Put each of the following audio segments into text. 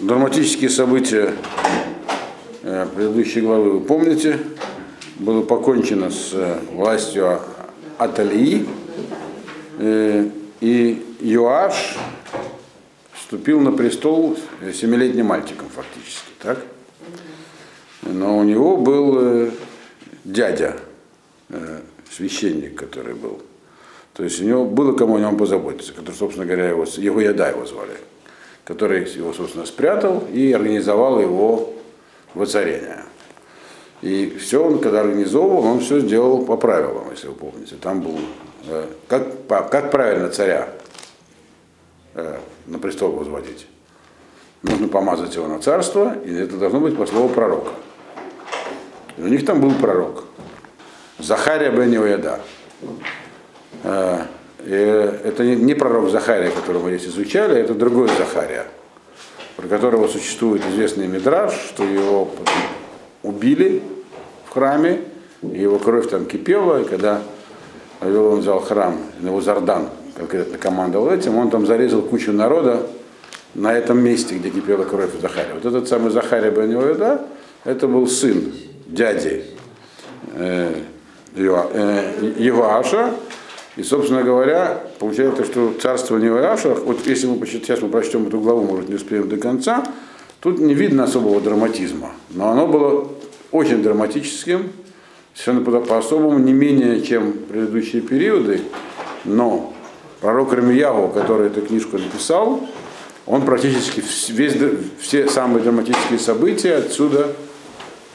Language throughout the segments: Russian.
Драматические события э, предыдущей главы вы помните. Было покончено с э, властью Аталии. Э, и Юаш вступил на престол семилетним мальчиком фактически. Так? Но у него был дядя, священник, который был. То есть у него было кому о нем позаботиться, который, собственно говоря, его, его яда его звали который его, собственно, спрятал и организовал его воцарение. И все он, когда организовывал, он все сделал по правилам, если вы помните. Там был, э, как, как правильно царя э, на престол возводить. Нужно помазать его на царство, и это должно быть по слову пророка. И у них там был пророк. Захария бен Иояда. Э, это не пророк Захария, которого мы здесь изучали, это другой Захария, про которого существует известный мидраж, что его убили в храме, и его кровь там кипела, и когда Вавилон взял храм, его Зардан конкретно командовал этим, он там зарезал кучу народа на этом месте, где кипела кровь Захария. Вот этот самый Захария бен да, это был сын дяди э, Евааша, и, собственно говоря, получается, что царство Неояша, вот если мы сейчас мы прочтем эту главу, может, не успеем до конца, тут не видно особого драматизма. Но оно было очень драматическим, совершенно по-особому, не менее, чем предыдущие периоды. Но пророк Рамиягу, который эту книжку написал, он практически весь, все самые драматические события отсюда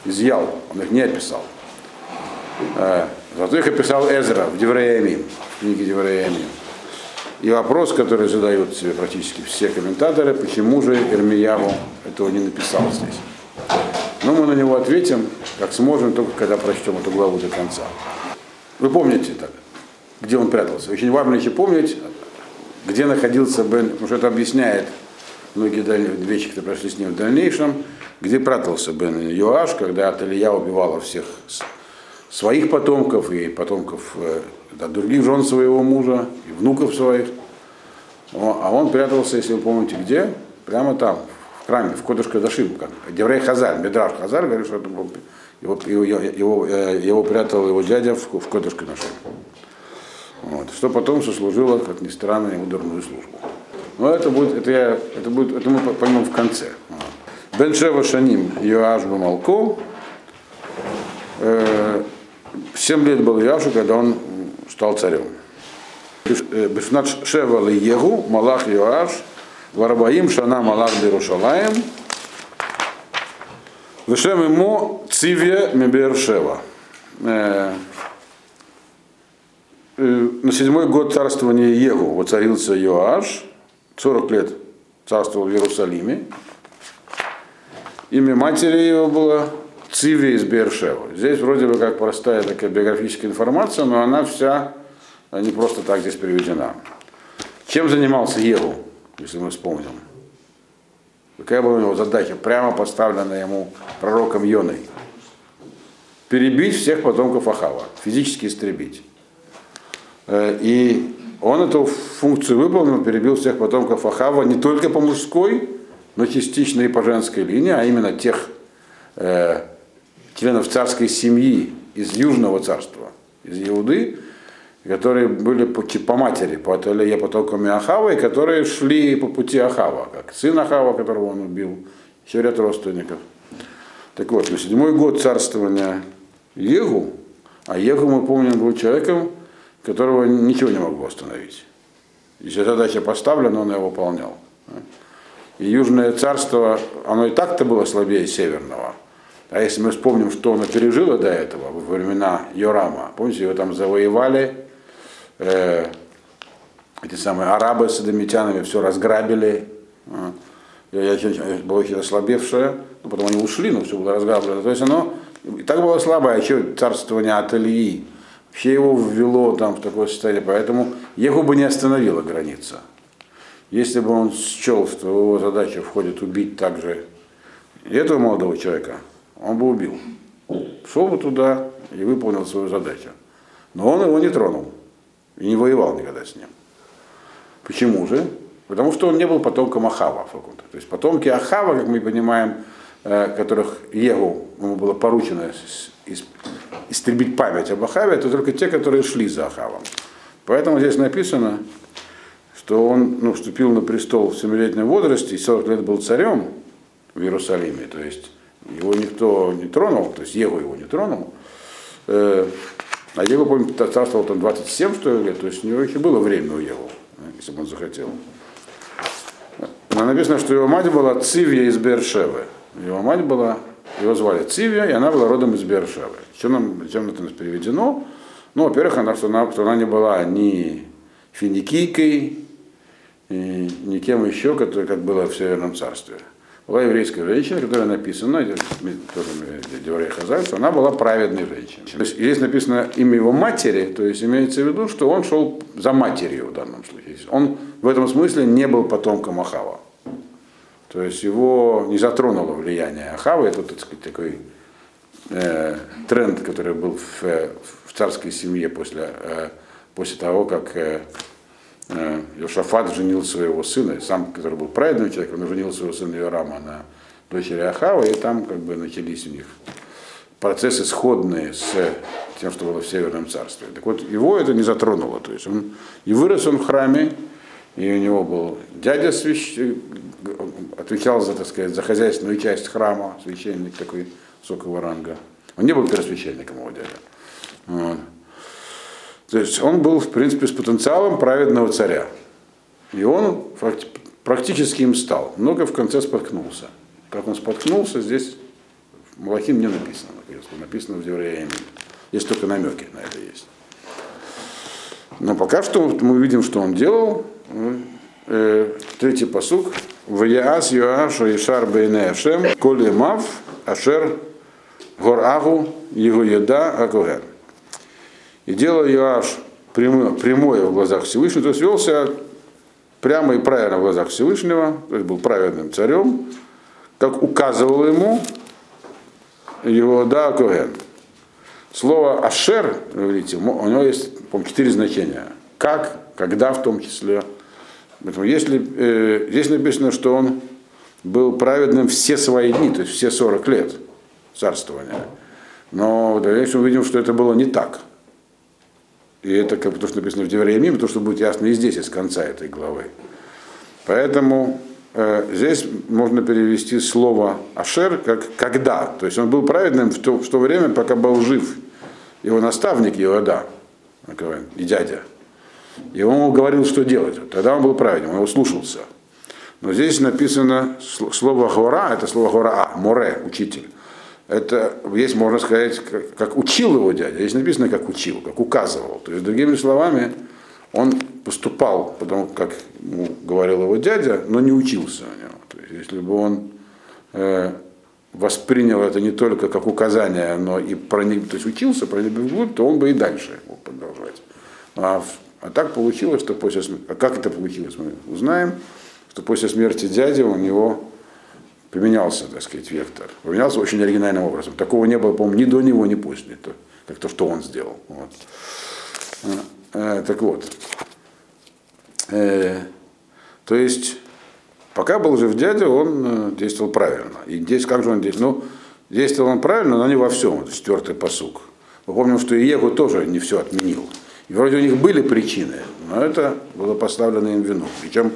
изъял, он их не описал. Зато их описал Эзра в Девреямим книги Девреями. И вопрос, который задают себе практически все комментаторы, почему же Ирмияву этого не написал здесь. Но мы на него ответим, как сможем, только когда прочтем эту главу до конца. Вы помните так, где он прятался. Очень важно еще помнить, где находился Бен, потому что это объясняет многие вещи, которые прошли с ним в дальнейшем, где прятался Бен Йоаш, когда Аталия убивала всех своих потомков и потомков э, да, других жен своего мужа и внуков своих. А он прятался, если вы помните, где? Прямо там, в храме, в Кодыш Кадашим, как Деврей Хазаль, Медраж Хазаль говорит, что это был, его, его, его, э, прятал его дядя в, в Кодыш Кадашим. Вот, что потом сослужило, как ни странно, ему дурную службу. Но это будет, это, я, это, будет, это мы поймем в конце. Бен Шева Шаним Йоаш Бамалко. Э, семь лет был Яшу, когда он стал царем. Бешнат Шева Егу, Малах Йоаш, Варабаим Шана Малах Берушалаем, Вешем ему Цивья Мебер Шева. На седьмой год царствования Егу воцарился Йоаш, 40 лет царствовал в Иерусалиме. Имя матери его было Циви из Бершева. Здесь вроде бы как простая такая биографическая информация, но она вся не просто так здесь приведена. Чем занимался Еву, если мы вспомним? Какая была у него задача, прямо поставленная ему пророком Йоной? Перебить всех потомков Ахава, физически истребить. Э, и он эту функцию выполнил, перебил всех потомков Ахава не только по мужской, но частично и по женской линии, а именно тех э, членов царской семьи из Южного царства, из Иуды, которые были по, по матери, по Аталие потоками Ахава, и которые шли по пути Ахава, как сын Ахава, которого он убил, еще ряд родственников. Так вот, на седьмой год царствования Егу, а Егу, мы помним, был человеком, которого ничего не могло остановить. Если задача поставлена, он ее выполнял. И Южное царство, оно и так-то было слабее Северного – а если мы вспомним, что она пережила до этого, во времена Йорама, помните, его там завоевали, э, эти самые арабы с адамитянами все разграбили, э, было очень ослабевшее, но потом они ушли, но все было разграблено. То есть оно и так было слабое, а еще царствование Аталии, вообще его ввело там в такое состояние, поэтому его бы не остановила граница. Если бы он счел, что его задача входит убить также этого молодого человека, он бы убил. Шел бы туда и выполнил свою задачу. Но он его не тронул и не воевал никогда с ним. Почему же? Потому что он не был потомком Ахава. То есть потомки Ахава, как мы понимаем, э, которых Егу ему было поручено истребить память об Ахаве, это только те, которые шли за Ахавом. Поэтому здесь написано, что он ну, вступил на престол в 7-летнем возрасте и 40 лет был царем в Иерусалиме. То есть его никто не тронул, то есть Егу его не тронул. Э, а Егу, помню, царствовал там 27, что ли, то есть у него еще было время у Егу, если бы он захотел. Но написано, что его мать была Цивья из Бершевы. Его мать была, его звали Цивья, и она была родом из Бершевы. Чем, нам, чем это нас переведено? Ну, во-первых, она, что, она, что она не была ни финикийкой, ни, ни кем еще, который, как было в Северном царстве. Была еврейская женщина, которая написана, тоже Деварей Хазаль, что она была праведной женщиной. То есть здесь написано имя его матери, то есть имеется в виду, что он шел за матерью в данном случае. Он в этом смысле не был потомком Ахава. То есть его не затронуло влияние Ахава, это, так сказать, такой э, тренд, который был в, в царской семье после, э, после того, как э, э, Йошафат женил своего сына, сам, который был праведным человеком, он женил своего сына Иорама на дочери Ахава, и там как бы начались у них процессы сходные с тем, что было в Северном царстве. Так вот, его это не затронуло. То есть он, и вырос он в храме, и у него был дядя свящ... отвечал за, так сказать, за хозяйственную часть храма, священник такой высокого ранга. Он не был первосвященником его дядя. Вот. То есть он был, в принципе, с потенциалом праведного царя. И он практически им стал. Много в конце споткнулся. Как он споткнулся, здесь Малахим не написано. Написано в Девреями. Есть только намеки на это есть. Но пока что мы видим, что он делал. Э, третий посук. Ваяас Йоашу Ишар Бейне Ашем, Коли Мав, Ашер Горагу, Его Еда Акуген. И делал Иоаш прямое, прямое в глазах Всевышнего, то есть велся прямо и правильно в глазах Всевышнего, то есть был праведным царем, как указывал ему его да Коэн. Слово Ашер, видите, у него есть, по четыре значения. Как, когда в том числе. Поэтому если э, здесь написано, что он был праведным все свои дни, то есть все 40 лет царствования. Но в дальнейшем мы видим, что это было не так. И это как то, что написано в Девреямим, то, что будет ясно и здесь, из конца этой главы. Поэтому э, здесь можно перевести слово Ашер как когда. То есть он был праведным в то, в то время, пока был жив его наставник Иода, и дядя. И он ему говорил, что делать. Тогда он был праведным, он его слушался. Но здесь написано слово гора, это слово гора, а, море, учитель это есть, можно сказать, как, как учил его дядя. Здесь написано, как учил, как указывал. То есть, другими словами, он поступал, потому как ему говорил его дядя, но не учился у него. То есть, если бы он э, воспринял это не только как указание, но и проник, то есть учился, проник вглубь, то он бы и дальше мог продолжать. А, а так получилось, что после смерти, а как это получилось, мы узнаем, что после смерти дяди у него поменялся, так сказать, вектор. Поменялся очень оригинальным образом. Такого не было, по-моему, ни до него, ни после. То, как то, что он сделал. Вот. Э, так вот. Э, то есть, пока был жив дядя, он э, действовал правильно. И здесь, как же он действовал? Ну, действовал он правильно, но не во всем. Это четвертый посук. Мы помним, что Иегу тоже не все отменил. И вроде у них были причины, но это было поставлено им вину. Причем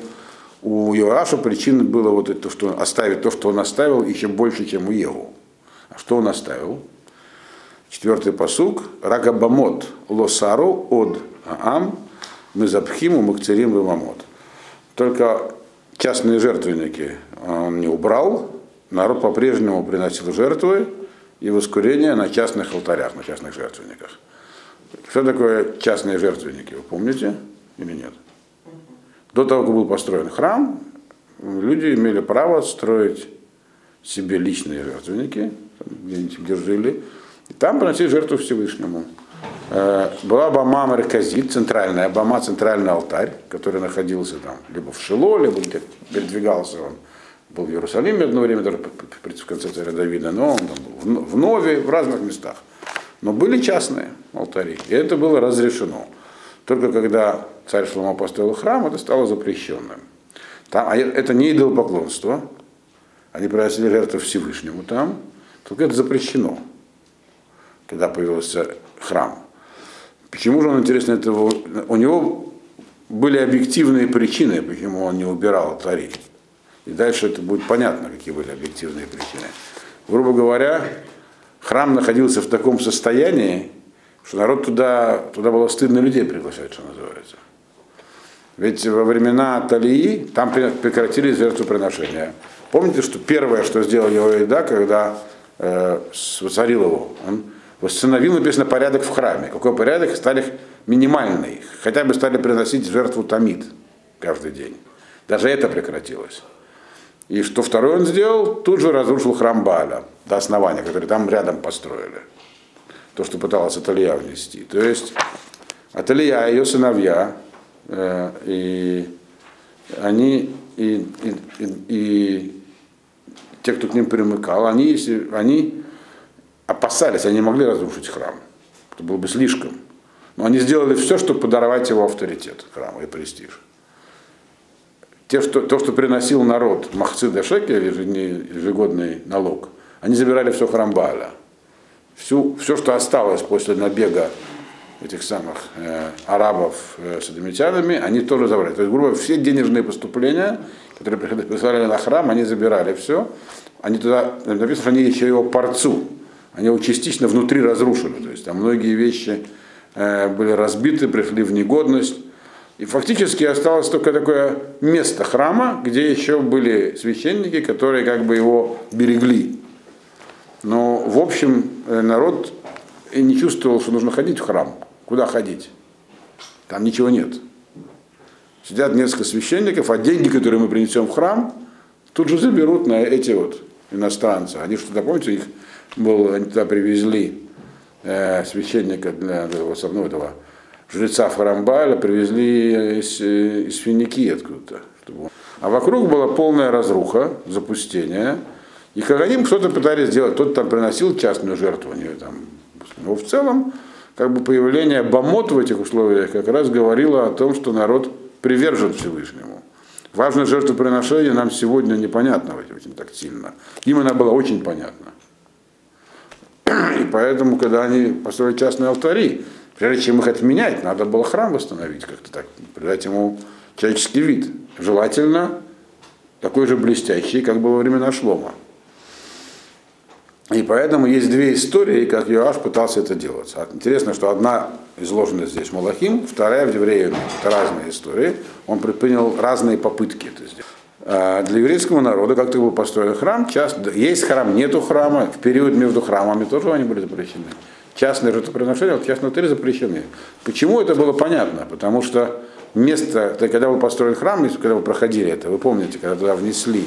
у Иоаша причина была вот это, что оставить то, что он оставил, еще больше, чем у Еву. А что он оставил? Четвертый посук. Рагабамот лосару от Аам мы запхиму макцерим вамамот. Только частные жертвенники он не убрал, народ по-прежнему приносил жертвы и воскурение на частных алтарях, на частных жертвенниках. Что такое частные жертвенники, вы помните или нет? До того, как был построен храм, люди имели право строить себе личные жертвенники, где-нибудь где жили, и там приносить жертву Всевышнему. Э, была Бама Мерказит, центральная Бама, центральный алтарь, который находился там либо в Шило, либо где передвигался он. Был в Иерусалиме одно время, даже в конце царя Давида, но он там был в Нове, в разных местах. Но были частные алтари, и это было разрешено. Только когда царь Шломо построил храм, это стало запрещенным. Там, а это не идолопоклонство. Они приносили жертву Всевышнему там. Только это запрещено, когда появился храм. Почему же он, интересно, этого... У него были объективные причины, почему он не убирал алтари. И дальше это будет понятно, какие были объективные причины. Грубо говоря, храм находился в таком состоянии, что народ туда, туда было стыдно людей приглашать, что называется. Ведь во времена Талии там прекратили жертвоприношения. Помните, что первое, что сделал Иоида, когда э, воцарил его, он восстановил, написано, порядок в храме. Какой порядок? Стали минимальный. Хотя бы стали приносить жертву тамид каждый день. Даже это прекратилось. И что второй он сделал? Тут же разрушил храм Бааля до основания, который там рядом построили. То, что пыталась Аталия внести. То есть Аталия, ее сыновья, э, и они, и, и, и, и те, кто к ним примыкал, они, они опасались, они не могли разрушить храм. Это было бы слишком. Но они сделали все, чтобы подорвать его авторитет храма и престиж те, что, то, что приносил народ Махцы Дашекель, ежегодный налог, они забирали все храм Бааля. Всю, все, что осталось после набега этих самых э, арабов э, с адамитянами, они тоже забрали. То есть, грубо говоря, все денежные поступления, которые присылали на храм, они забирали все. Они туда, написано, что они еще его порцу, они его частично внутри разрушили. То есть там многие вещи э, были разбиты, пришли в негодность. И фактически осталось только такое место храма, где еще были священники, которые как бы его берегли. Но в общем э, народ не чувствовал, что нужно ходить в храм. Куда ходить? Там ничего нет. Сидят несколько священников, а деньги, которые мы принесем в храм, тут же заберут на эти вот иностранцы. Они что-то, помните, их был, они туда привезли э, священника для этого, ну, этого жреца Фарамбаля привезли из, из Финики откуда-то. А вокруг была полная разруха, запустение. И Каганим что-то пытались сделать. Тот там приносил частную жертву. Они, там. Но в целом, как бы появление Бамот в этих условиях как раз говорило о том, что народ привержен Всевышнему. Важность жертвоприношения нам сегодня непонятна очень так сильно. Им она была очень понятна. И поэтому, когда они построили частные алтари, Прежде чем их отменять, надо было храм восстановить как-то так, придать ему человеческий вид. Желательно такой же блестящий, как бы во времена Шлома. И поэтому есть две истории, как Иоаш пытался это делать. Интересно, что одна изложена здесь Малахим, вторая в Евреях. Это разные истории. Он предпринял разные попытки это сделать. А для еврейского народа, как ты был построен храм, часто есть храм, нету храма, в период между храмами тоже они были запрещены частные жертвоприношения, вот частные алтари запрещены. Почему это было понятно? Потому что место, когда был построен храм, когда вы проходили это, вы помните, когда туда внесли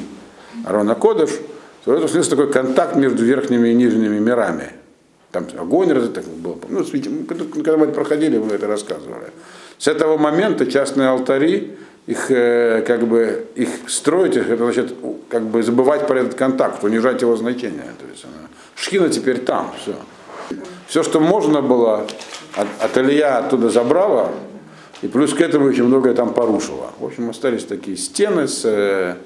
Арона Кодыш, то это снялся такой контакт между верхними и нижними мирами. Там огонь так был. Ну, когда мы это проходили, вы это рассказывали. С этого момента частные алтари, их э, как бы их строить, это значит как бы забывать про этот контакт, унижать его значение. То есть она, шхина теперь там, все. Все, что можно было, от, от Илья оттуда забрала, и плюс к этому очень многое там порушила. В общем, остались такие стены, с, э,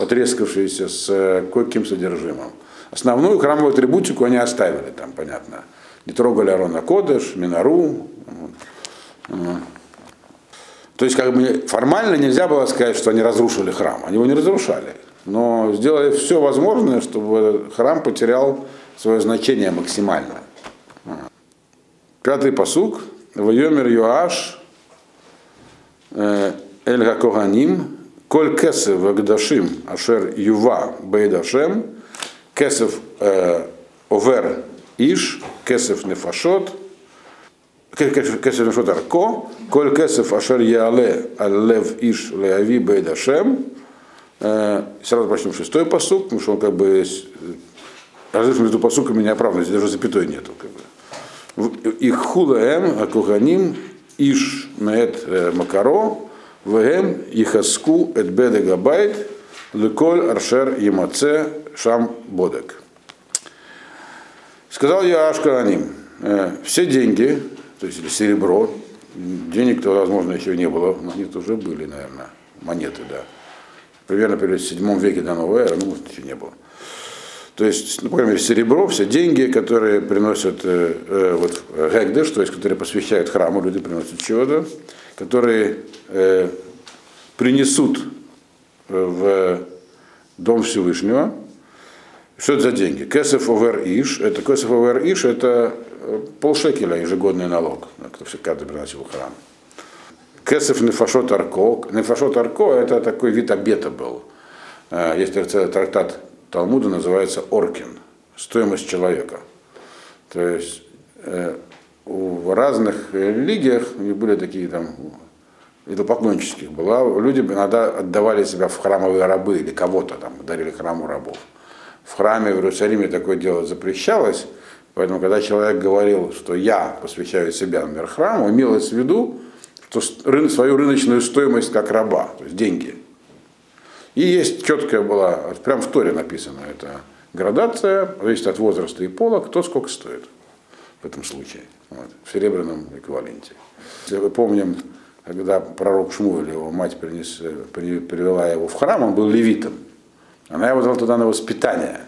потрескавшиеся с э, кое-каким содержимым. Основную храмовую атрибутику они оставили там, понятно. Не трогали Арона Кодыш, Минару. То есть, как бы формально нельзя было сказать, что они разрушили храм. Они его не разрушали. Но сделали все возможное, чтобы храм потерял свое значение максимально. Пятый посук. Вайомер Йоаш э, Эль Гакоганим Коль Кесев Вагдашим Ашер Юва Бейдашем Кесев э, Овер Иш Кесев Нефашот Кесев Нефашот Арко Коль Кесев Ашер Яле Аллев Иш Леави Бейдашем э, Сразу почнем шестой посук, потому что он как бы разрыв между посуками неоправданный, здесь даже запятой нету. Как бы их хулаем, акуханим, иш меет э, макаро, вегем ихаску эт беде габайт, леколь аршер емаце шам бодек. Сказал я Ашкараним, э, все деньги, то есть серебро, денег-то, возможно, еще не было, но они уже были, наверное, монеты, да. примерно при 7 веке до новой эры, ну, может, еще не было. То есть, ну, по крайней мере, серебро, все деньги, которые приносят э, э, вот, гэгдеш, то есть, которые посвящают храму, люди приносят чего-то, которые э, принесут э, в Дом Всевышнего. Что это за деньги? Кесов овер иш, это кесов овер иш, это э, полшекеля ежегодный налог, кто каждый приносил в храм. Кесов нефашот арко. Нефашот арко это такой вид обета был. Э, есть трактат Талмуда, называется Оркин. Стоимость человека. То есть в разных религиях были такие там идолопоклоннических была, люди иногда отдавали себя в храмовые рабы или кого-то там, дарили храму рабов. В храме в Иерусалиме такое дело запрещалось, поэтому когда человек говорил, что я посвящаю себя, например, храму, имелось в виду, что свою рыночную стоимость как раба, то есть деньги. И есть четкая была, прям в Торе написано, это градация, зависит от возраста и пола, кто сколько стоит в этом случае, вот, в серебряном эквиваленте. Если вы помним, когда пророк Шмуэль, его мать принес, привела его в храм, он был левитом. Она его взяла туда на воспитание,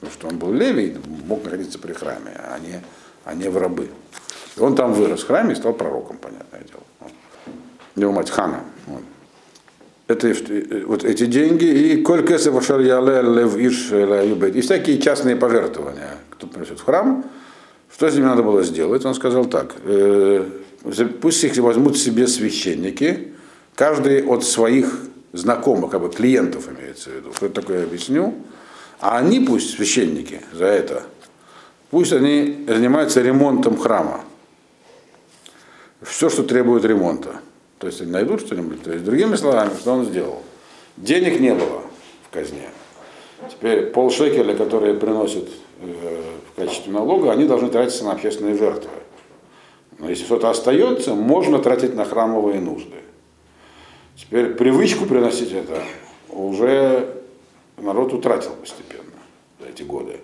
потому что он был левий, мог находиться при храме, а не, а не в рабы. И он там вырос в храме и стал пророком, понятное дело. Его мать Хана. Вот. Это вот эти деньги и коль кесев лев иш и всякие частные пожертвования, кто приносит в храм, что с ними надо было сделать? Он сказал так, э, пусть их возьмут себе священники, каждый от своих знакомых, как бы клиентов имеется в виду. Что это такое, я объясню. А они пусть, священники, за это, пусть они занимаются ремонтом храма. Все, что требует ремонта. То есть они найдут что-нибудь. То есть, другими словами, что он сделал? Денег не было в казне. Теперь полшекеля, которые приносят в качестве налога, они должны тратиться на общественные жертвы. Но если что-то остается, можно тратить на храмовые нужды. Теперь привычку приносить это уже народ утратил постепенно за эти годы.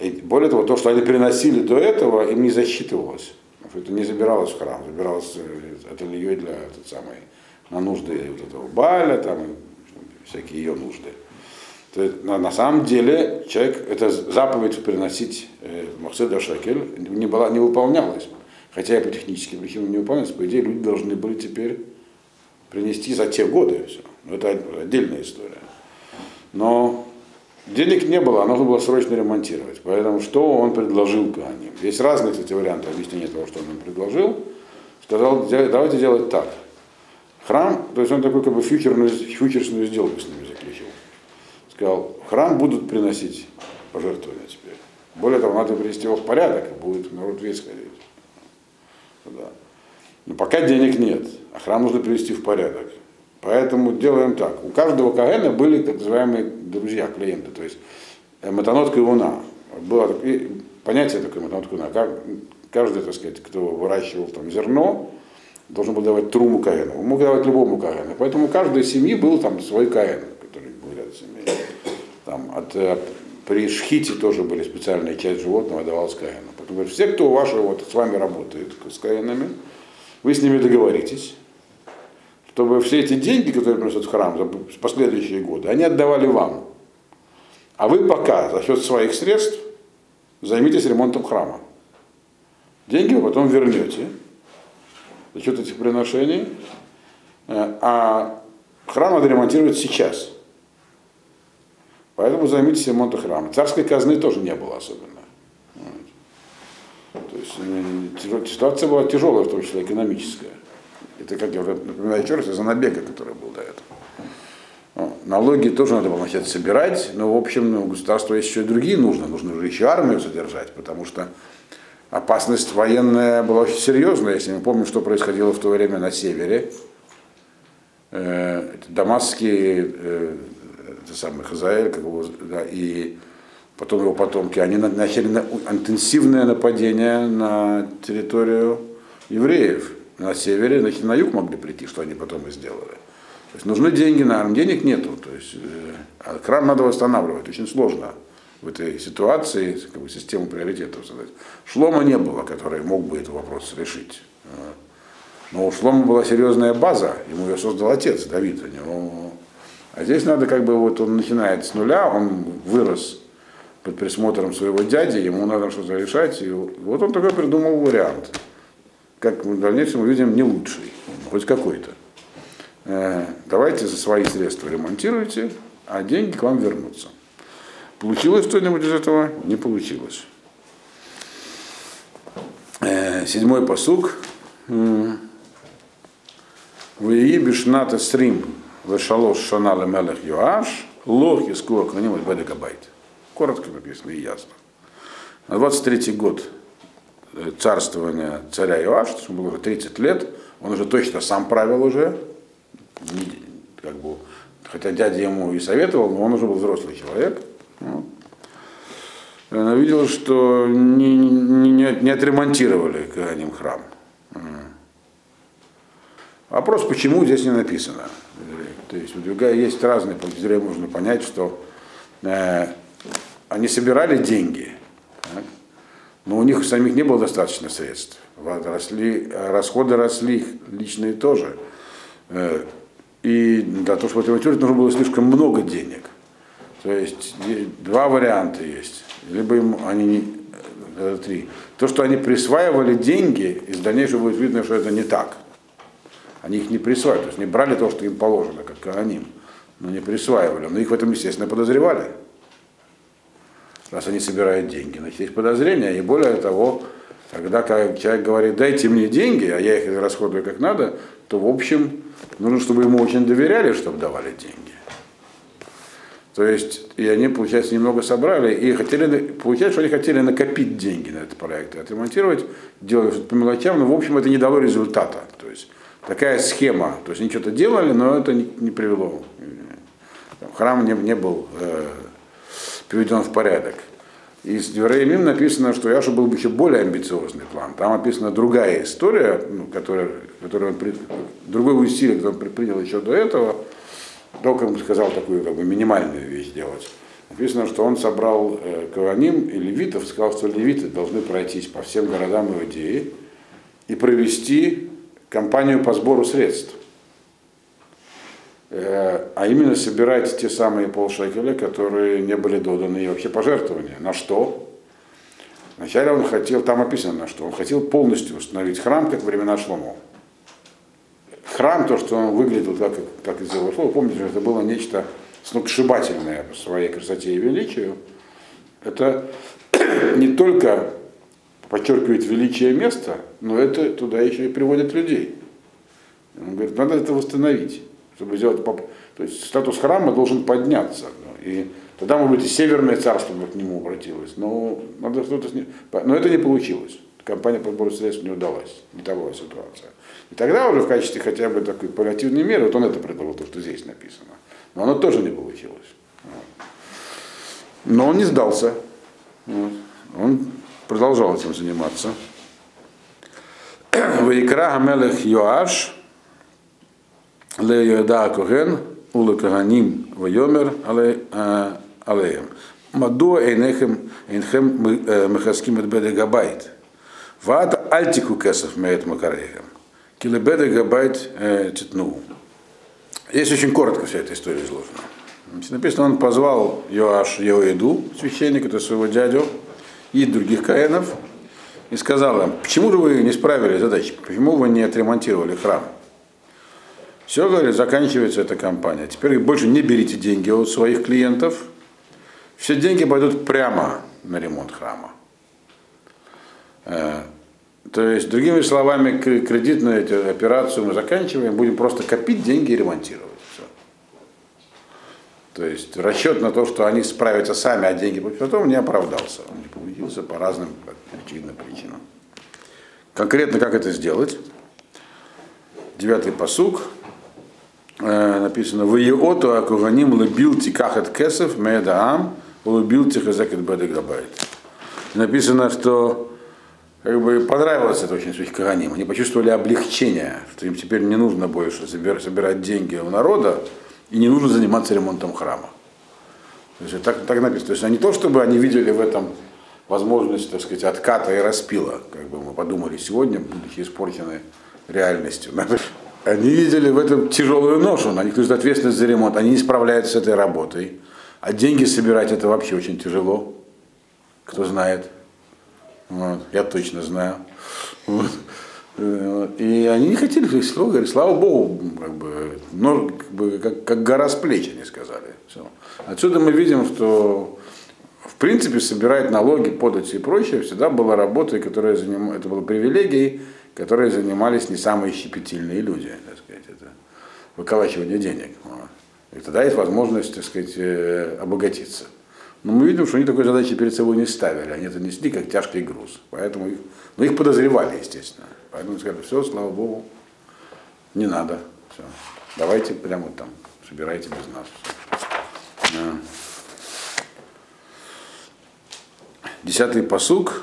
И более того, то, что они приносили до этого, им не засчитывалось. Потому что это не забиралось в храм, забиралось э, это ильей для этот самой, на нужды вот этого Баля, там, всякие ее нужды. То есть, на, на самом деле человек, это заповедь приносить э, Махседа Шакель не, была, не выполнялась. Хотя и по техническим причинам не выполнялось, по идее, люди должны были теперь принести за те годы все. Но это отдельная история. Но денег не было, а нужно было срочно ремонтировать. Поэтому что он предложил Кааним? Есть разные, кстати, варианты объяснения того, что он им предложил. Сказал, давайте делать так. Храм, то есть он такой как бы фьючерную, фьючерсную сделку с ними Сказал, храм будут приносить пожертвования теперь. Более того, надо привести его в порядок, и будет народ весь ходить. Да. Но пока денег нет, а храм нужно привести в порядок. Поэтому делаем так. У каждого Каэна были так называемые друзья, клиенты, то есть матанотка и луна. Было понятие такое матанотка и луна. Каждый, так сказать, кто выращивал там зерно, должен был давать труму Каэну. Он мог давать любому Каэну. Поэтому у каждой семьи был там свой Каэн, который был рядом с семьей. Там, от, э, при шхите тоже были специальная часть животного давалась Каэну. Поэтому все, кто вашего вот, с вами работает, с Каэнами, вы с ними договоритесь, чтобы все эти деньги, которые приносят в храм за последующие годы, они отдавали вам. А вы пока за счет своих средств займитесь ремонтом храма. Деньги вы потом вернете за счет этих приношений, э, а храм надо ремонтировать сейчас. Поэтому займитесь ремонтом храма. Царской казны тоже не было особенно. То есть э, ситуация была тяжелая, в том числе экономическая. Это, как я уже напоминаю еще раз, из-за набега, который был до этого. Налоги тоже надо было начать собирать, но, в общем, ну, есть еще и другие нужно. Нужно же еще армию содержать, потому что опасность военная была очень серьезная. Если мы помним, что происходило в то время на севере, э, Дамасский, э, это самый Хазаэль, как его, да, и потом его потомки, они начали интенсивное нападение на территорию евреев на севере, значит, на юг могли прийти, что они потом и сделали. То есть нужны деньги на армию, денег нету. То есть, э, а храм надо восстанавливать, очень сложно в этой ситуации как бы, систему приоритетов задать. Шлома не было, который мог бы этот вопрос решить. А, но у Шлома была серьезная база, ему ее создал отец Давид. У него А здесь надо как бы вот он начинает с нуля, он вырос под присмотром своего дяди, ему надо что-то решать. И вот он такой придумал вариант. Как в дальнейшем мы видим, не лучший, хоть какой-то. Э, давайте за свои средства ремонтируйте, а деньги к вам вернутся. Получилось что-нибудь из этого? Не получилось. Э, седьмой посук. Вии бишната срим вешалош шана мелех Йоаш, лох искуа клоним бедекабайт. Коротко написано и ясно. На 23-й год э, царствования царя Иоаш, ему было уже 30 лет, он уже точно сам правил уже, как бы, хотя дядя ему и советовал, но он уже был взрослый человек. Вот. Она видела, что не, не, не отремонтировали ним храм. Вопрос, почему здесь не написано. То есть есть разные точки можно понять, что э, они собирали деньги, так, но у них самих не было достаточно средств. Росли, расходы росли, личные тоже. Э, и для того, чтобы отремонтировать, нужно было слишком много денег. То есть два варианта есть. Либо им они э, три. То, что они присваивали деньги, из дальнейшего будет видно, что это не так. Они их не присваивали, то есть не брали то, что им положено, как они, но не присваивали. Но их в этом, естественно, подозревали. Раз они собирают деньги. Значит, есть подозрения, и более того, когда человек говорит, дайте мне деньги, а я их расходую как надо, то, в общем, нужно, чтобы ему очень доверяли, чтобы давали деньги. То есть, и они, получается, немного собрали, и хотели, получается, что они хотели накопить деньги на этот проект, отремонтировать, делать по мелочам, но, в общем, это не дало результата. То есть, такая схема, то есть, они что-то делали, но это не, не привело. Храм не, не был э, приведен в порядок. Из Двереемим написано, что Яшу был бы еще более амбициозный план. Там описана другая история, ну, которая, которую он, другое усилие, которое он предпринял еще до этого, только он сказал такую как бы, минимальную вещь делать. Написано, что он собрал э, Каваним и левитов, сказал, что левиты должны пройтись по всем городам Иудеи и провести кампанию по сбору средств. Э, а именно собирать те самые полшекеля, которые не были доданы и вообще пожертвования. На что? Вначале он хотел, там описано на что, он хотел полностью установить храм, как времена Шломо. Храм, то, что он выглядел так, как из его слова, помните, это было нечто сногсшибательное по своей красоте и величию. Это не только подчеркивает величие места, но это туда еще и приводит людей. Он говорит, надо это восстановить чтобы сделать, то есть статус храма должен подняться. И тогда, может быть, и Северное царство к нему обратилось. Но, надо что-то с ним... но это не получилось. Компания по сбору средств не удалась. Не того ситуация. И тогда уже в качестве хотя бы такой паллиативной меры, вот он это предложил, то, что здесь написано. Но оно тоже не получилось. Но он не сдался. Он продолжал этим заниматься. Вайкра Гамелех Йоаш, Ле Йода Коген, Ула Каганим Вайомер, Алеем. Мадуа Эйнехем Эйнхем Мехаским Эдбеде Габайт. Ваат Альтику Кесов Меет Макарехем. Килебеде Габайт Титну. Здесь очень коротко вся эта история изложена. Написано, он позвал Йоаш Йоиду, священника, это своего дядю, и других каенов, и сказал им, почему же вы не справили задачи, почему вы не отремонтировали храм? Все, говорит, заканчивается эта кампания. Теперь больше не берите деньги от своих клиентов. Все деньги пойдут прямо на ремонт храма. Э, то есть, другими словами, кредитную эту операцию мы заканчиваем, будем просто копить деньги и ремонтировать. Все. То есть расчет на то, что они справятся сами, а деньги потом не оправдался. Он не победился по разным очевидным причинам. Конкретно как это сделать? Девятый посук написано в Еоту Акуганим лыбил тикахат кесов медаам улыбил тихазакет бадагабайт. Написано, что как бы понравилось это очень своих Каганим. Они почувствовали облегчение, что им теперь не нужно больше собирать деньги у народа и не нужно заниматься ремонтом храма. То есть так, так написано. То есть не то, чтобы они видели в этом возможность, так сказать, отката и распила, как бы мы подумали сегодня, будучи испорчены реальностью. они видели в этом тяжелую ношу, на них нужна ответственность за ремонт, они не справляются с этой работой. А деньги собирать это вообще очень тяжело. Кто знает. Вот. Я точно знаю. Вот. И они не хотели своих слов, говорили, слава Богу, как бы, но, как, бы, как, как гора с плеч, они сказали. Все. Отсюда мы видим, что в принципе собирать налоги, подати и прочее всегда была работа, которая заним... это была привилегией, которой занимались не самые щепетильные люди, так сказать, это выколачивание денег. И тогда есть возможность, так сказать, э, обогатиться. Но мы видим, что они такой задачи перед собой не ставили, они это несли как тяжкий груз. Поэтому их, ну, их подозревали, естественно. Поэтому сказали, все, слава Богу, не надо. Все. Давайте прямо там, собирайте без нас. Да. Десятый посук.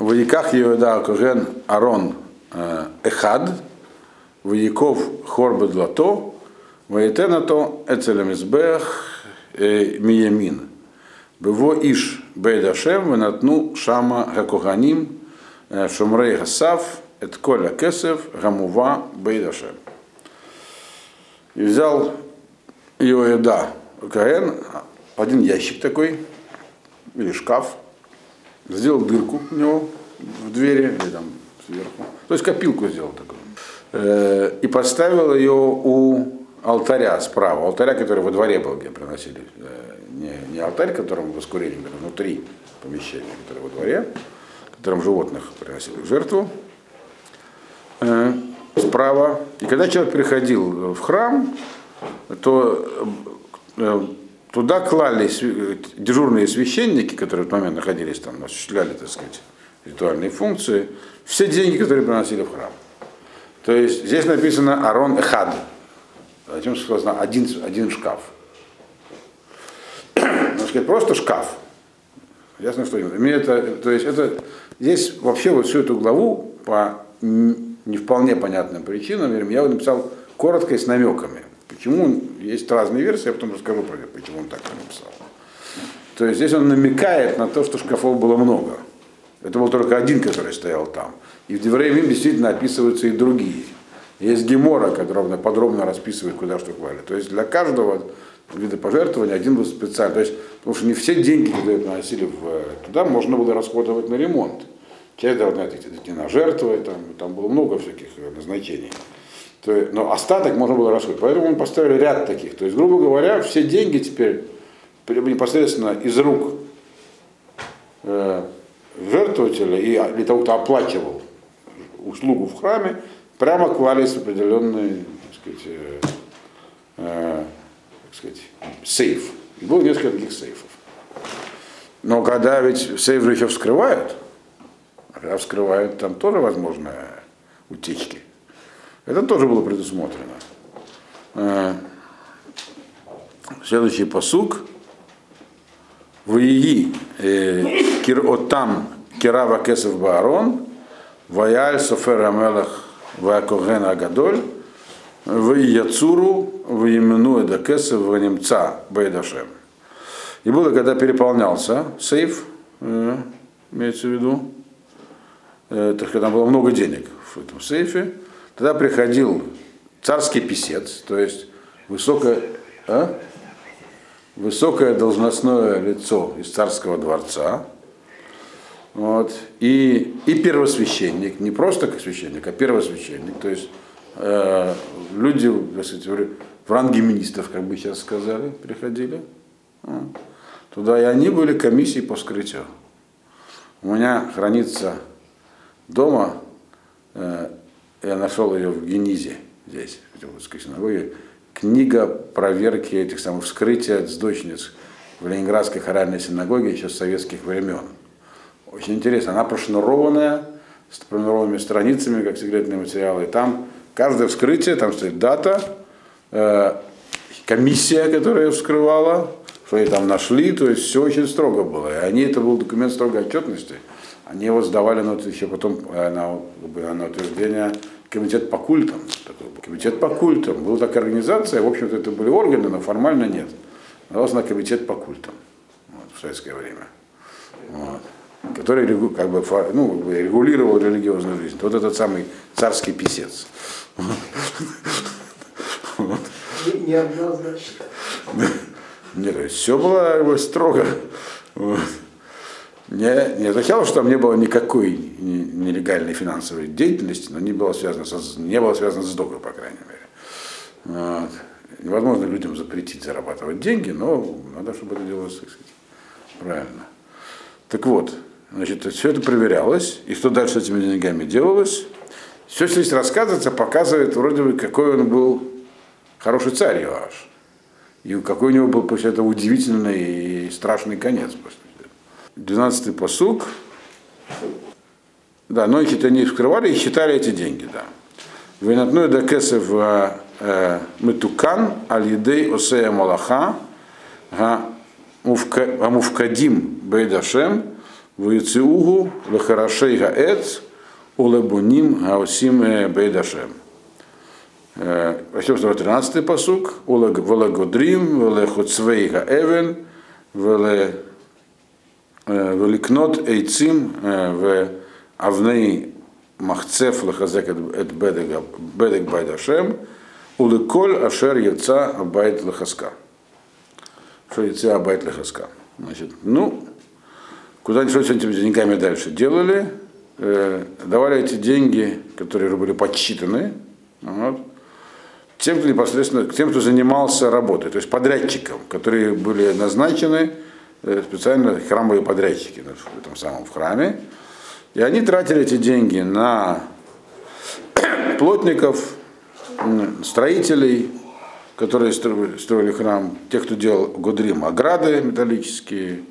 В Яках Иода Коген Арон э, Эхад, в Яков Хорбед Лато, Ваетенато Эцелемизбех э, Миямин. Бево Иш Бейдашем, Венатну Шама Гакоганим, э, Шумрей Гасав, это Коля Кесев, Гамува, Бейдашем. И взял Иоэда Каэн, один ящик такой, или шкаф, сделал дырку у него в двери, или там сверху. То есть копилку сделал такую. Э, и поставил ее у алтаря справа, алтаря, который во дворе был, где приносили. Э, не, не алтарь, которым воскурение, а внутри помещения, которое во дворе, которым животных приносили в жертву. Э, справа. И когда человек приходил в храм, то туда клали дежурные священники, которые в этот момент находились там, осуществляли, так сказать, ритуальные функции, все деньги, которые приносили в храм. То есть здесь написано Арон Эхад. Зачем сказано один, один шкаф? Можно сказать, просто шкаф. Ясно, что именно. Это, то есть это здесь вообще вот всю эту главу по не вполне понятным причинам, я написал коротко и с намеками. Почему есть разные версии, я потом расскажу про это, почему он так написал. То есть здесь он намекает на то, что шкафов было много. Это был только один, который стоял там. И в Девреевим действительно описываются и другие. Есть Гемора, которая подробно расписывает, куда что клали. То есть для каждого вида пожертвования один был специальный. То есть, потому что не все деньги, которые приносили в, туда, можно было расходовать на ремонт. Часть должна идти на жертвы, там, там было много всяких э, назначений. То есть, но остаток можно было расходовать. Поэтому мы поставили ряд таких. То есть, грубо говоря, все деньги теперь непосредственно из рук э, жертвователя и, или того, кто оплачивал услугу в храме, прямо клались в определенный так сказать, э, э, так сказать, сейф. И было несколько таких сейфов. Но когда ведь сейф же еще вскрывают, когда вскрывают, там тоже возможны утечки. Это тоже было предусмотрено. Э, следующий посук. В Ии э, Отам Кирава Кесов Баарон, Ваяль Софер Амелах Ваякоген Агадоль, в Яцуру, в Емену Эдакеса, в Немца Бейдашем. И было, когда переполнялся сейф, э, имеется в виду, так там было много денег в этом сейфе, тогда приходил царский писец, то есть высокое, а? высокое должностное лицо из царского дворца, вот, и, и первосвященник, не просто как священник, а первосвященник, то есть э, люди сказать, в ранге министров, как бы сейчас сказали, приходили. Вот. Туда и они были комиссии по вскрытию. У меня хранится дома, э, я нашел ее в Генизе, здесь, в Петербургской синагоге, книга проверки этих самых вскрытия сдочниц в Ленинградской хоральной синагоге еще с советских времен. Очень интересно, она прошнурованная, с пронумерованными страницами, как секретные материалы. И там каждое вскрытие, там стоит дата, э, комиссия, которая вскрывала, что они там нашли, то есть все очень строго было. И они, это был документ строгой отчетности. Они его сдавали на, еще потом э, на, на утверждение комитет по культам. Такой комитет по культам. Была такая организация, в общем-то это были органы, но формально нет. Назывался на комитет по культам вот, в советское время. Вот который как бы, ну, регулировал религиозную жизнь. Вот этот самый царский писец. Неоднозначно. Нет, то есть все было строго. Вот. Не, не означало, что там не было никакой нелегальной финансовой деятельности, но не было связано, со, не было связано с долгом, по крайней мере. Вот. Невозможно людям запретить зарабатывать деньги, но надо, чтобы это делалось, так сказать, правильно. Так вот, значит, все это проверялось, и что дальше с этими деньгами делалось. Все, что здесь рассказывается, показывает вроде бы, какой он был хороший царь Иоаш. И какой у него был после этого удивительный и страшный конец. После 12-й посуг. Да, но их это не вскрывали и считали эти деньги, да. Венатной дакесы в э, э, Метукан, Алидей Осея Малаха, Амуфкадим Бейдашем, Ваициугу, Лахарашей Гаэц, Улебуним Гаусим э, Бейдашем. Прочтем 13 посуг. Вологодрим, Велехуцвейга Эвен, Веле великнот эйцим, в авней махцев лехазек эт бедек байдашем, улеколь ашер яца абайт лехаска. Что яца абайт лехаска. Значит, ну, куда-нибудь что с этими деньгами дальше делали, давали эти деньги, которые были подсчитаны, вот, тем, кто непосредственно, тем, кто занимался работой, то есть подрядчикам, которые были назначены специально храмовые подрядчики в этом самом в храме. И они тратили эти деньги на плотников, строителей, которые строили храм, тех, кто делал Годрим, ограды металлические,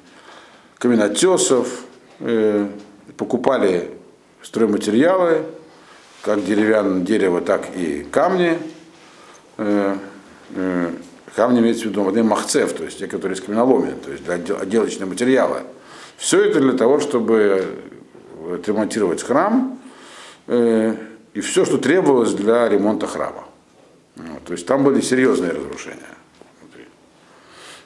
каменотесов, э, покупали стройматериалы, как деревянное дерево, так и камни, Э, э, камни имеется в виду воды махцев, то есть те, которые из каменоломен, то есть для отделочного материала. Все это для того, чтобы отремонтировать храм э, и все, что требовалось для ремонта храма. Вот, то есть там были серьезные разрушения. Внутри.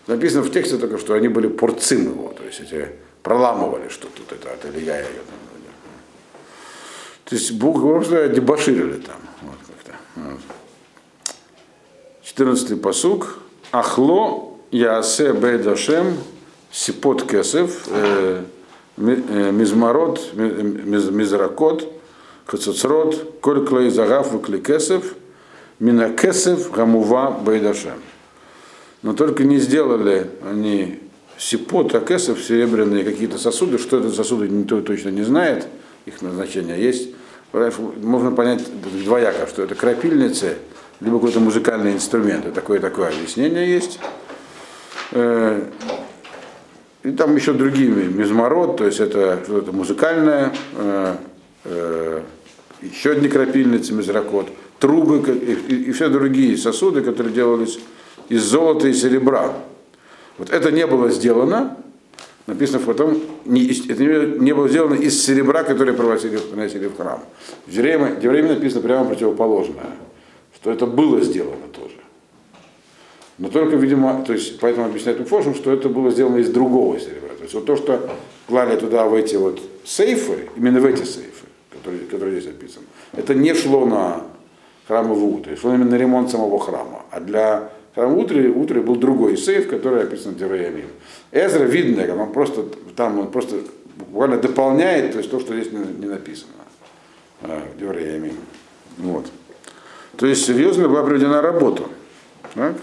Написано в тексте только, что они были порцим его, то есть эти проламывали что тут это от Илья ее. То есть Бог просто дебоширили там. Вот как-то. Вот. 14 посук. Ахло Яасе Бейдашем Сипот Кесев Мизмарот Мизракот Хацуцрот Коль Клей Загав Кесев Мина Кесев Гамува Бейдашем. Но только не сделали они сипот, а кесов, серебряные какие-то сосуды. Что это сосуды, никто точно не знает, их назначение есть. Можно понять двояко, что это крапильницы, либо какой-то музыкальный инструмент. Такое такое объяснение есть. Э, и там еще другие мизмород, то есть это что-то музыкальное, э, э, еще одни крапильницы мизракот, трубы и, все другие сосуды, которые делались из золота и серебра. Вот это не было сделано, написано потом, не, это не было сделано из серебра, которое приносили в храм. В Евреям написано прямо противоположное то это было сделано тоже. Но только, видимо, то есть, поэтому объясняет Уфошем, что это было сделано из другого серебра. То есть вот то, что клали туда в эти вот сейфы, именно в эти сейфы, которые, которые здесь описаны, это не шло на храмовый утро, шло именно на ремонт самого храма. А для храма утра, утра был другой сейф, который описан в Дераямим. Эзра видно, он просто, там он просто буквально дополняет то, есть то что здесь не написано а, в Дераямим. Вот. То есть серьезно была проведена работа. Так?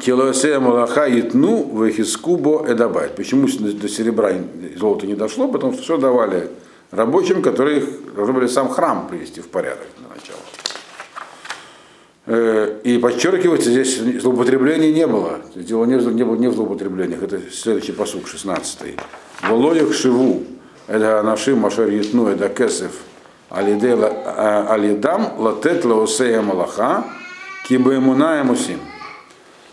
Келоэсея Малаха Итну Вехискубо Эдабайт. Почему до серебра и золота не дошло? Потому что все давали рабочим, которые должны были сам храм привести в порядок для начала. Э, и подчеркивается, здесь злоупотреблений не было. Дело не, не было не в злоупотреблениях. Это следующий посук, 16. Волоях Шиву, это Нашим Машер Ятну, это Кесев, алидам латет лаусея малаха кибаемуна мусим.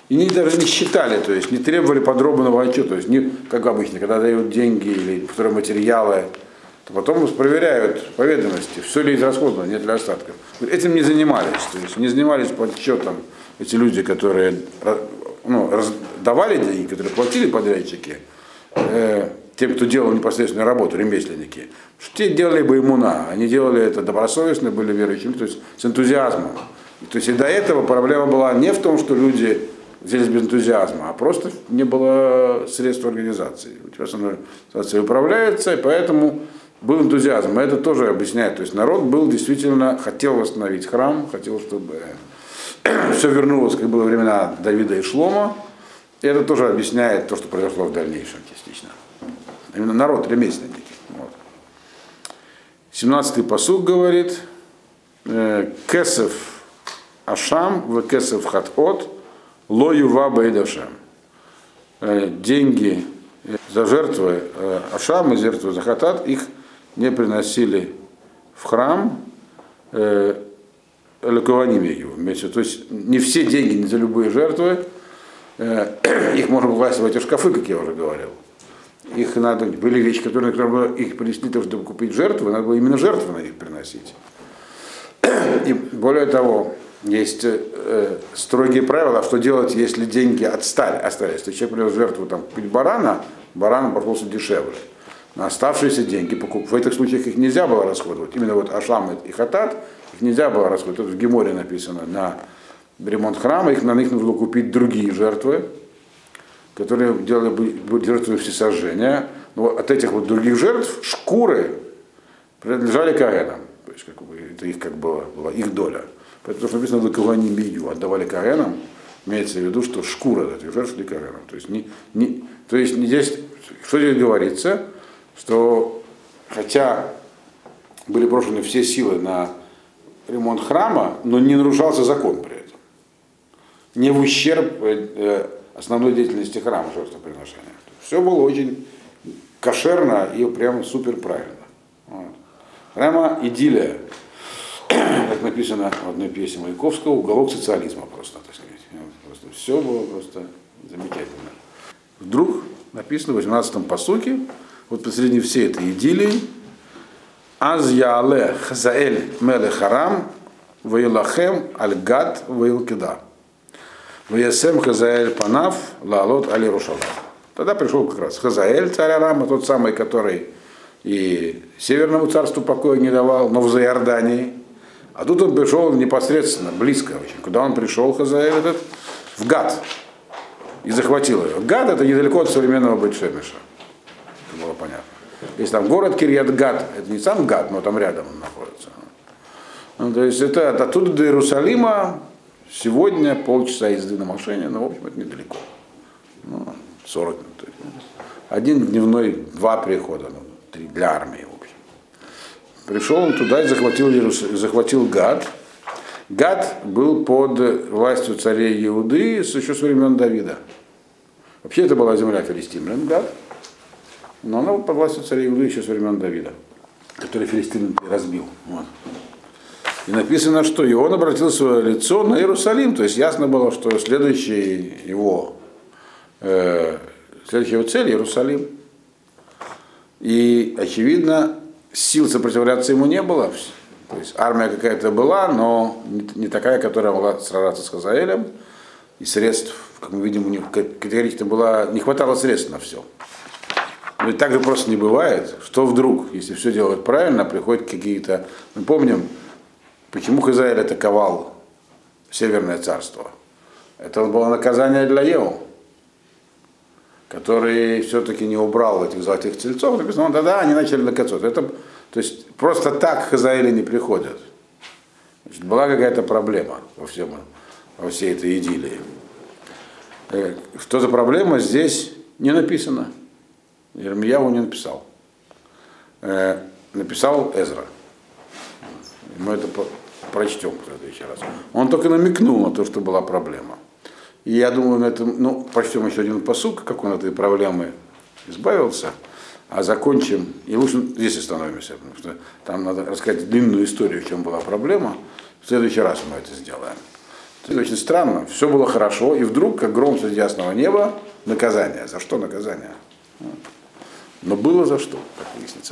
И они даже не считали, то есть не требовали подробного отчета, то есть не, как обычно, когда дают деньги или материалы, то потом проверяют по ведомости, все ли израсходовано, нет ли остатков. Этим не занимались, то есть не занимались подсчетом эти люди, которые ну, давали деньги, которые платили подрядчики, э, тем, кто делал непосредственную работу, ремесленники, те делали бы иммуна, они делали это добросовестно, были верующими, то есть с энтузиазмом. То есть и до этого проблема была не в том, что люди взялись без энтузиазма, а просто не было средств организации. У тебя организация управляется, и поэтому был энтузиазм. И это тоже объясняет. То есть народ был действительно, хотел восстановить храм, хотел, чтобы все вернулось, как было времена Давида и Шлома. И это тоже объясняет то, что произошло в дальнейшем частично. Именно народ, ремесленники. Вот. 17-й посуг говорит, «Э, Кесов Ашам, в Кесов Хатот, Лою Ваба и. Э, деньги за жертвы э, Ашам и жертвы за Хатат, их не приносили в храм, Лекованим То есть не все деньги не за любые жертвы, их можно класть в эти шкафы, как я уже говорил их надо, были вещи, которые например, их принесли, чтобы купить жертву, надо было именно жертву на них приносить. И более того, есть э, строгие правила, что делать, если деньги отстали, остались. Если человек принес жертву там, купить барана, баран обошелся дешевле. На оставшиеся деньги, в этих случаях их нельзя было расходовать. Именно вот Ашам и Хатат, их нельзя было расходовать. Тут в Геморе написано, на ремонт храма, их, на них нужно купить другие жертвы, которые делали жертвы всесожжения. Но от этих вот других жертв шкуры принадлежали Каренам. То есть как бы, это их как было, была их доля. Поэтому что написано Лаковани Мию, отдавали Каренам, имеется в виду, что шкура этих жертв шли Каренам. То есть, не, не, то есть не здесь, что здесь говорится, что хотя были брошены все силы на ремонт храма, но не нарушался закон при этом. Не в ущерб э, основной деятельности храма жертвоприношения. Все было очень кошерно и прямо супер правильно. Вот. Прямо идиллия, как написано в одной песне Маяковского, уголок социализма просто, так сказать. Просто все было просто замечательно. Вдруг написано в 18-м посуке, вот посреди всей этой идиллии, Аз яле хазаэль меле харам, ваилахем аль гад ваилкида. Весем Хазаэль Панав Лалот Али Рушалам. Тогда пришел как раз Хазаэль, царь Арама, тот самый, который и Северному царству покоя не давал, но в Зайордании. А тут он пришел непосредственно, близко очень. Куда он пришел, Хазаэль этот? В Гад. И захватил ее. Гад это недалеко от современного Бетшемиша. Это было понятно. Есть там город Кирьят Гад, это не сам Гад, но там рядом он находится. Ну, то есть это оттуда до Иерусалима Сегодня полчаса езды на машине, но, в общем, это недалеко. Ну, 40 минут. Один дневной, два прихода, ну, три для армии, в общем. Пришел он туда и захватил, захватил Гад. Гад был под властью царей Иуды еще с времен Давида. Вообще это была земля филистимлян, Гад. Но она под властью царей Иуды еще с времен Давида, который филистимлян разбил. Вот. И написано, что и он обратил свое лицо на Иерусалим. То есть ясно было, что следующий его, э, следующая его цель Иерусалим. И, очевидно, сил сопротивляться ему не было. То есть армия какая-то была, но не такая, которая могла сражаться с Хазаэлем. И средств, как мы видим, у них категорично была, не хватало средств на все. Но и так же просто не бывает, что вдруг, если все делать правильно, приходят какие-то... Мы помним, Почему Израиль атаковал Северное царство? Это было наказание для Еву, который все-таки не убрал этих золотых тельцов. Написано, ну, тогда они начали наказывать. Это, то есть просто так Израилю не приходят. Значит, была какая-то проблема во, всем, во всей этой идиллии. Э, что за проблема, здесь не написано. Ермияву не написал. Э, написал Эзра. Мы это прочтем в следующий раз. Он только намекнул на то, что была проблема. И я думаю, на этом, ну, прочтем еще один посук, как он от этой проблемы избавился, а закончим, и лучше здесь остановимся, потому что там надо рассказать длинную историю, в чем была проблема. В следующий раз мы это сделаем. Это очень странно, все было хорошо, и вдруг, как гром среди ясного неба, наказание. За что наказание? Но было за что, как выяснится.